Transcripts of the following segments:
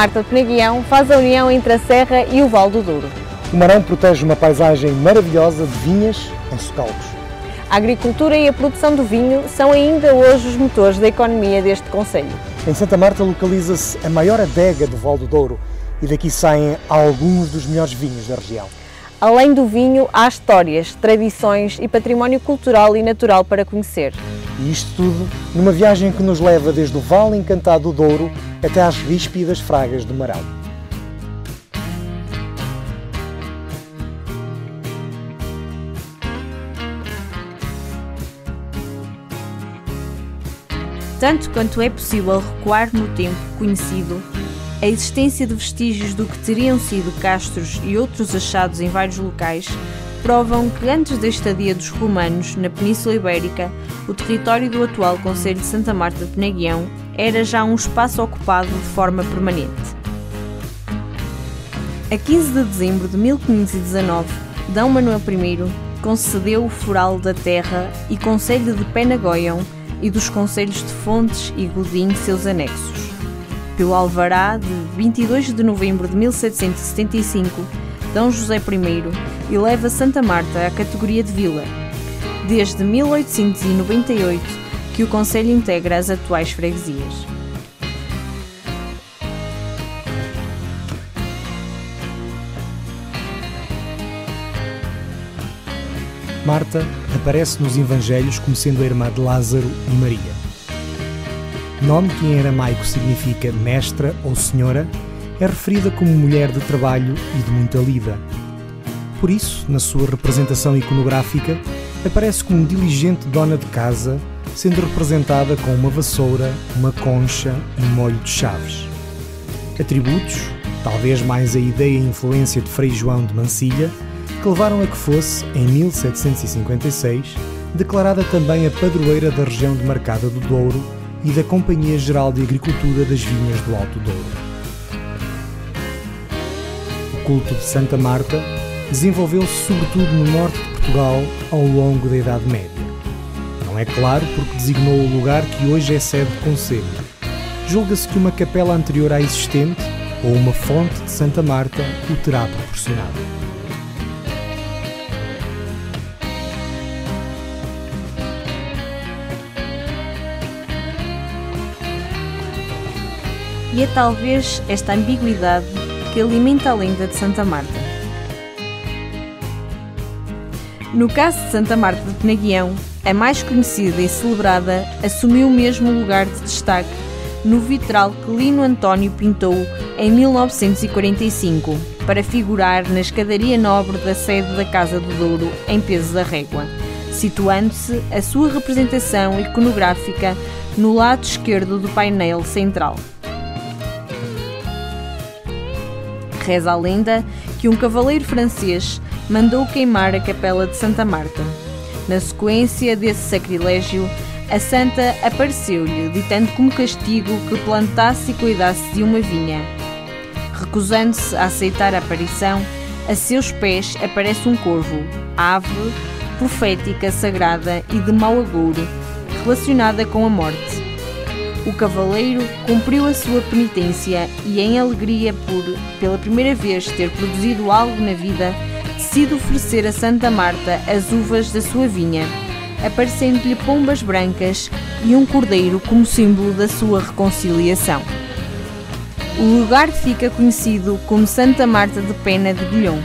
Marta de Penaguião faz a união entre a Serra e o Val do Douro. O Marão protege uma paisagem maravilhosa de vinhas em socalcos. A agricultura e a produção do vinho são ainda hoje os motores da economia deste Conselho. Em Santa Marta localiza-se a maior adega do Val do Douro e daqui saem alguns dos melhores vinhos da região. Além do vinho, há histórias, tradições e património cultural e natural para conhecer. E isto tudo numa viagem que nos leva desde o Vale Encantado do Douro até às ríspidas fragas do Marão. Tanto quanto é possível recuar no tempo conhecido, a existência de vestígios do que teriam sido castros e outros achados em vários locais provam que antes da estadia dos romanos na Península Ibérica, o território do atual Conselho de Santa Marta de Penaguião era já um espaço ocupado de forma permanente. A 15 de dezembro de 1519, D. Manuel I concedeu o Foral da Terra e Conselho de Penagoião e dos Conselhos de Fontes e Godinho seus anexos pelo Alvará de 22 de novembro de 1775, D. José I eleva Santa Marta à categoria de vila. Desde 1898 que o Conselho integra as atuais freguesias. Marta aparece nos Evangelhos como sendo a irmã de Lázaro e Maria. Nome que em aramaico significa mestra ou senhora, é referida como mulher de trabalho e de muita lida. Por isso, na sua representação iconográfica, aparece como diligente dona de casa, sendo representada com uma vassoura, uma concha e um molho de chaves. Atributos, talvez mais a ideia e influência de Frei João de Mancilha, que levaram a que fosse, em 1756, declarada também a padroeira da região demarcada do Douro e da Companhia Geral de Agricultura das Vinhas do Alto Douro. O culto de Santa Marta desenvolveu-se sobretudo no norte de Portugal ao longo da Idade Média. É claro porque designou o lugar que hoje é sede de conselho. Julga-se que uma capela anterior à existente ou uma fonte de Santa Marta o terá proporcionado. e é talvez esta ambiguidade que alimenta a lenda de Santa Marta. No caso de Santa Marta de Penaguião, a mais conhecida e celebrada assumiu mesmo lugar de destaque no vitral que Lino António pintou em 1945 para figurar na escadaria nobre da sede da Casa do Douro em peso da régua, situando-se a sua representação iconográfica no lado esquerdo do painel central. Reza a lenda que um cavaleiro francês mandou queimar a capela de Santa Marta. Na sequência desse sacrilégio, a santa apareceu-lhe, ditando como castigo que plantasse e cuidasse de uma vinha. Recusando-se a aceitar a aparição, a seus pés aparece um corvo, ave profética sagrada e de mau agouro, relacionada com a morte o cavaleiro cumpriu a sua penitência e, em alegria por, pela primeira vez, ter produzido algo na vida, decide oferecer a Santa Marta as uvas da sua vinha, aparecendo-lhe pombas brancas e um cordeiro como símbolo da sua reconciliação. O lugar fica conhecido como Santa Marta de Pena de Guilhom,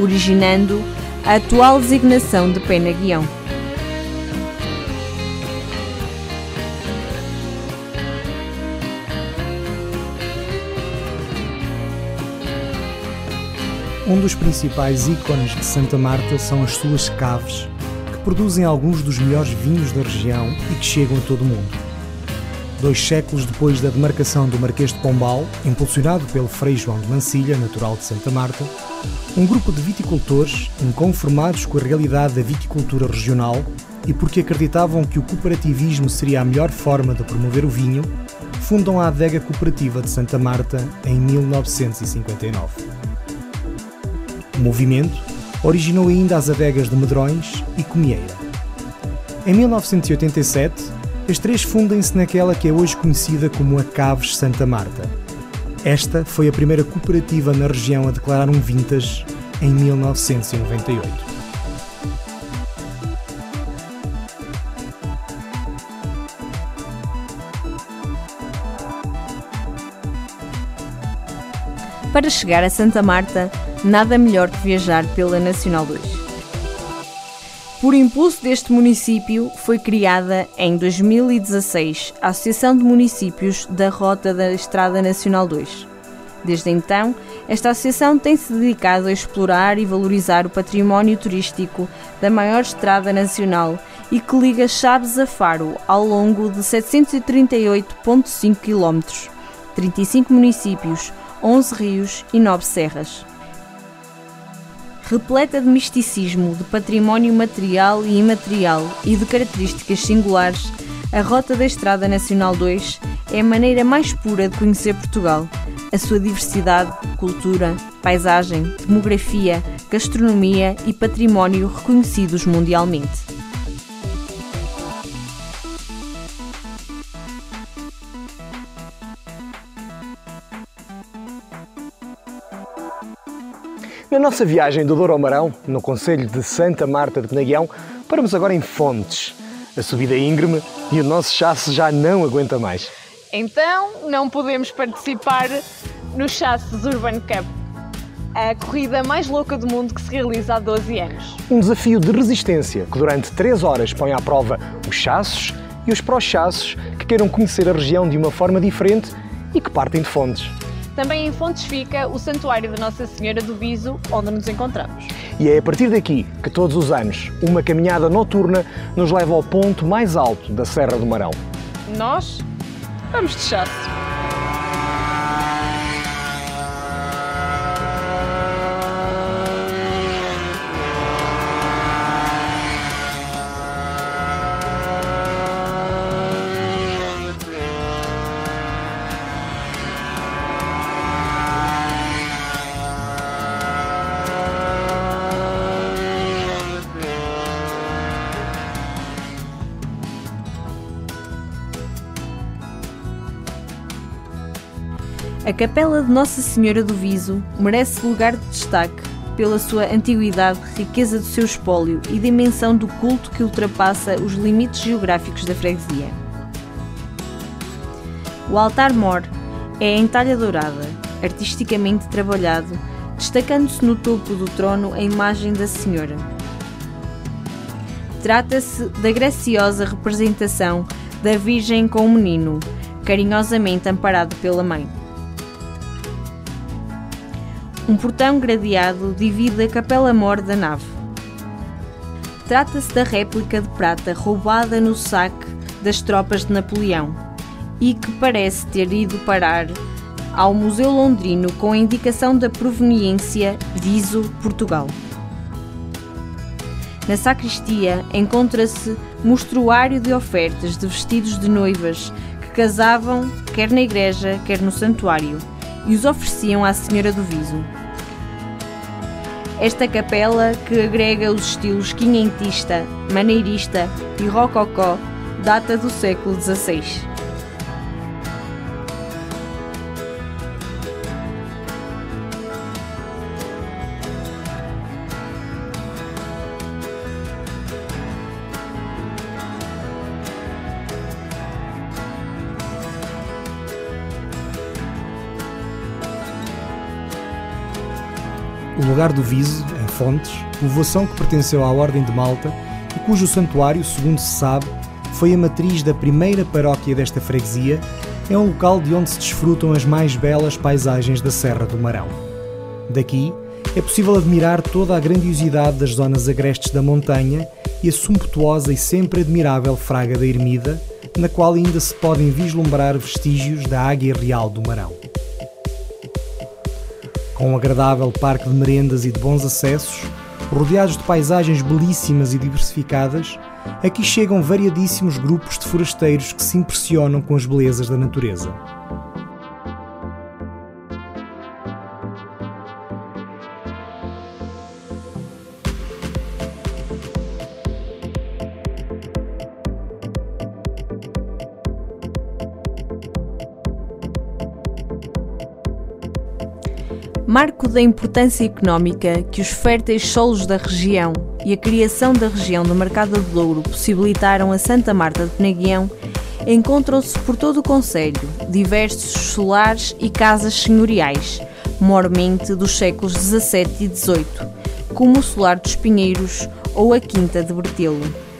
originando a atual designação de Pena Guião. Um dos principais ícones de Santa Marta são as suas caves, que produzem alguns dos melhores vinhos da região e que chegam a todo o mundo. Dois séculos depois da demarcação do Marquês de Pombal, impulsionado pelo Frei João de Mancilha, natural de Santa Marta, um grupo de viticultores, inconformados com a realidade da viticultura regional e porque acreditavam que o cooperativismo seria a melhor forma de promover o vinho, fundam a Adega Cooperativa de Santa Marta em 1959. Movimento originou ainda as adegas de Medrões e Comieira. Em 1987, as três fundem-se naquela que é hoje conhecida como a Caves Santa Marta. Esta foi a primeira cooperativa na região a declarar um vintage em 1998. Para chegar a Santa Marta, nada melhor que viajar pela Nacional 2. Por impulso deste município, foi criada em 2016 a Associação de Municípios da Rota da Estrada Nacional 2. Desde então, esta associação tem se dedicado a explorar e valorizar o património turístico da maior estrada nacional e que liga Chaves a Faro ao longo de 738,5 km, 35 municípios, 11 rios e 9 serras. Repleta de misticismo, de património material e imaterial e de características singulares, a Rota da Estrada Nacional 2 é a maneira mais pura de conhecer Portugal, a sua diversidade, cultura, paisagem, demografia, gastronomia e património reconhecidos mundialmente. Nossa viagem do Douro ao Marão, no Conselho de Santa Marta de Penaguião, paramos agora em Fontes. A subida é íngreme e o nosso chasse já não aguenta mais. Então, não podemos participar no Chasses Urban Cup, a corrida mais louca do mundo que se realiza há 12 anos. Um desafio de resistência que durante 3 horas põe à prova os chassos e os pró-chassos que queiram conhecer a região de uma forma diferente e que partem de Fontes. Também em Fontes fica o Santuário da Nossa Senhora do Viso, onde nos encontramos. E é a partir daqui que todos os anos uma caminhada noturna nos leva ao ponto mais alto da Serra do Marão. Nós vamos de chasse. A Capela de Nossa Senhora do Viso merece lugar de destaque pela sua antiguidade, riqueza do seu espólio e dimensão do culto que ultrapassa os limites geográficos da freguesia. O altar-mor é em talha dourada, artisticamente trabalhado, destacando-se no topo do trono a imagem da Senhora. Trata-se da graciosa representação da Virgem com o menino, carinhosamente amparado pela mãe. Um portão gradeado divide a capela-mor da nave. Trata-se da réplica de prata roubada no saque das tropas de Napoleão e que parece ter ido parar ao Museu Londrino com a indicação da proveniência Viso, Portugal. Na sacristia encontra-se mostruário de ofertas de vestidos de noivas que casavam quer na igreja, quer no santuário e os ofereciam à Senhora do Viso. Esta capela, que agrega os estilos quinhentista, maneirista e rococó, data do século XVI. Lugar do Viso, em Fontes, povoação que pertenceu à Ordem de Malta e cujo santuário, segundo se sabe, foi a matriz da primeira paróquia desta freguesia, é um local de onde se desfrutam as mais belas paisagens da Serra do Marão. Daqui é possível admirar toda a grandiosidade das zonas agrestes da montanha e a sumptuosa e sempre admirável Fraga da Ermida, na qual ainda se podem vislumbrar vestígios da Águia Real do Marão. Com um agradável parque de merendas e de bons acessos, rodeados de paisagens belíssimas e diversificadas, aqui chegam variadíssimos grupos de forasteiros que se impressionam com as belezas da natureza. Marco da importância económica que os férteis solos da região e a criação da região do Mercado de Douro possibilitaram a Santa Marta de Penaguião, encontram-se por todo o Conselho diversos solares e casas senhoriais, mormente dos séculos XVII e XVIII, como o Solar dos Pinheiros ou a Quinta de Bertelo.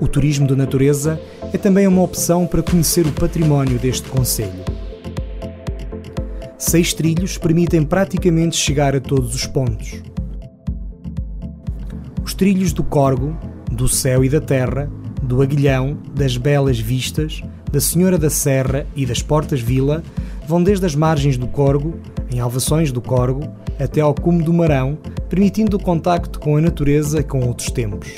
O turismo de natureza é também uma opção para conhecer o património deste Conselho. Seis trilhos permitem praticamente chegar a todos os pontos. Os trilhos do Corgo, do Céu e da Terra, do Aguilhão, das Belas Vistas, da Senhora da Serra e das Portas Vila vão desde as margens do Corgo, em Alvações do Corgo, até ao cume do Marão, permitindo o contacto com a natureza e com outros tempos.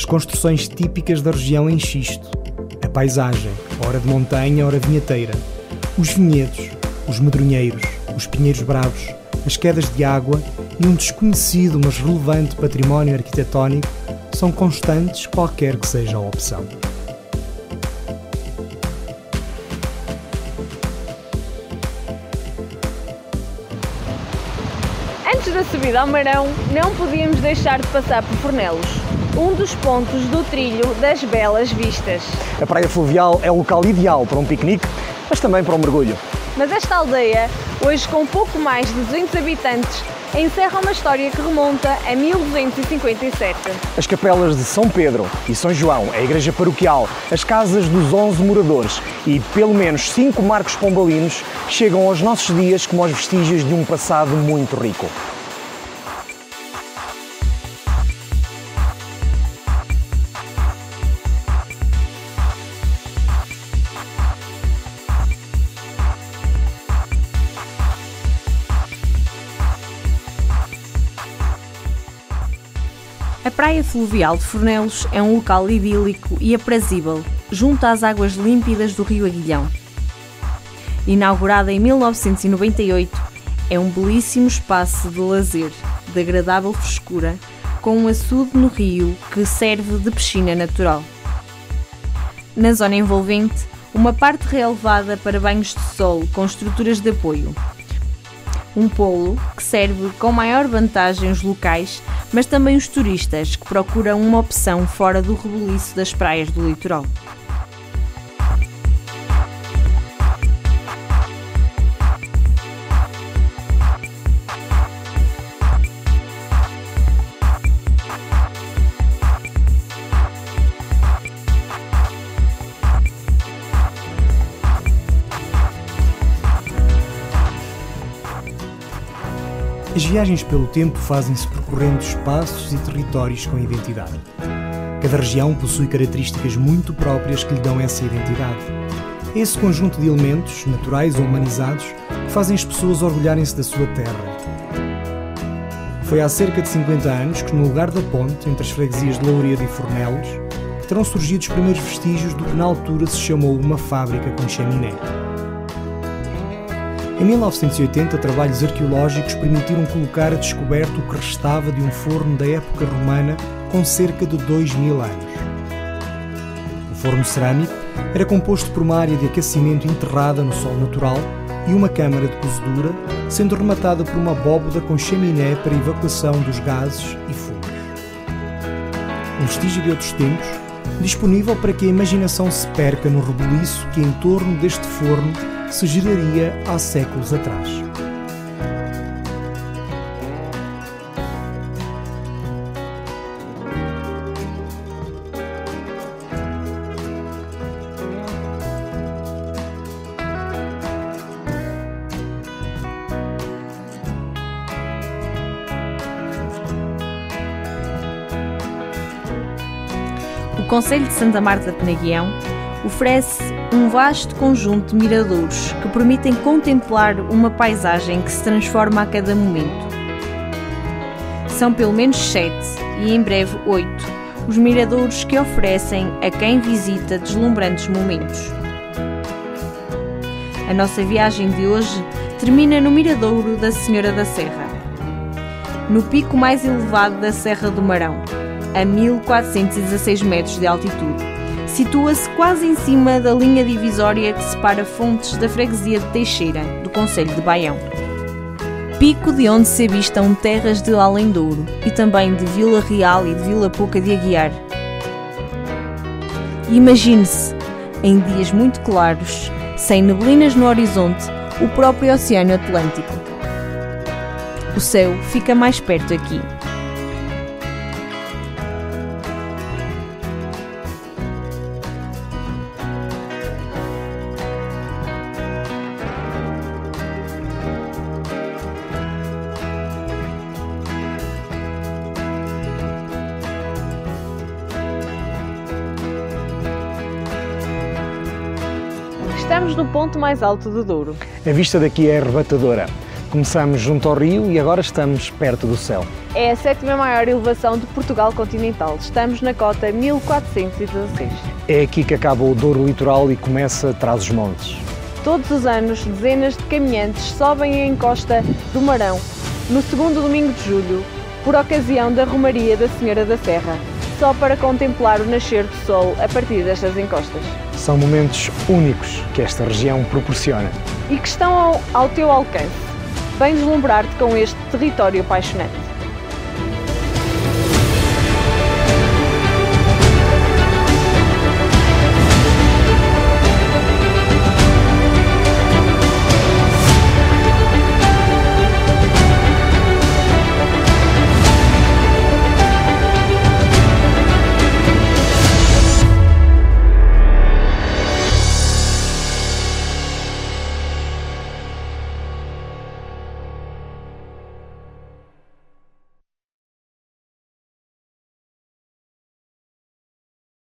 As construções típicas da região em xisto, a paisagem, ora de montanha, ora vinheteira, os vinhedos, os medronheiros, os pinheiros bravos, as quedas de água e um desconhecido mas relevante património arquitetónico são constantes qualquer que seja a opção. Antes da subida ao Marão, não podíamos deixar de passar por Fornelos, um dos pontos do trilho das belas vistas. A praia fluvial é o local ideal para um piquenique, mas também para um mergulho. Mas esta aldeia, hoje com pouco mais de 200 habitantes, encerra uma história que remonta a 1257. As capelas de São Pedro e São João, a igreja paroquial, as casas dos 11 moradores e pelo menos 5 marcos pombalinos chegam aos nossos dias como os vestígios de um passado muito rico. Praia fluvial de Fornelos é um local idílico e aprazível, junto às águas límpidas do rio Aguilhão. Inaugurada em 1998, é um belíssimo espaço de lazer, de agradável frescura, com um açude no rio que serve de piscina natural. Na zona envolvente, uma parte relevada para banhos de sol com estruturas de apoio. Um polo que serve com maior vantagem os locais mas também os turistas que procuram uma opção fora do rebuliço das praias do litoral. As viagens pelo tempo fazem-se percorrendo espaços e territórios com identidade. Cada região possui características muito próprias que lhe dão essa identidade. Esse conjunto de elementos, naturais ou humanizados, fazem as pessoas orgulharem-se da sua terra. Foi há cerca de 50 anos que, no lugar da ponte entre as freguesias de Louredo e Fornelos, terão surgido os primeiros vestígios do que na altura se chamou uma fábrica com chaminé. Em 1980, trabalhos arqueológicos permitiram colocar a descoberto o que restava de um forno da época romana com cerca de 2 mil anos. O forno cerâmico era composto por uma área de aquecimento enterrada no sol natural e uma câmara de cozedura, sendo rematada por uma abóboda com chaminé para evacuação dos gases e fumos. Um vestígio de outros tempos, disponível para que a imaginação se perca no rebuliço que em torno deste forno se geraria há séculos atrás. O Conselho de Santa Marta de Penaguião oferece um vasto conjunto de miradouros que permitem contemplar uma paisagem que se transforma a cada momento. São pelo menos sete e em breve oito os miradouros que oferecem a quem visita deslumbrantes momentos. A nossa viagem de hoje termina no Miradouro da Senhora da Serra, no pico mais elevado da Serra do Marão, a 1416 metros de altitude. Situa-se quase em cima da linha divisória que separa Fontes da freguesia de Teixeira, do Conselho de Baião. Pico de onde se avistam terras de Além Douro e também de Vila Real e de Vila Pouca de Aguiar. Imagine-se, em dias muito claros, sem neblinas no horizonte, o próprio Oceano Atlântico. O céu fica mais perto aqui. Mais alto do Douro. A vista daqui é arrebatadora. Começamos junto ao rio e agora estamos perto do céu. É a sétima maior elevação de Portugal continental. Estamos na cota 1416. É aqui que acaba o Douro Litoral e começa traz os montes. Todos os anos, dezenas de caminhantes sobem a encosta do Marão, no segundo domingo de julho, por ocasião da Romaria da Senhora da Serra, só para contemplar o nascer do sol a partir destas encostas. São momentos únicos que esta região proporciona. E que estão ao, ao teu alcance. Vem deslumbrar-te com este território apaixonante.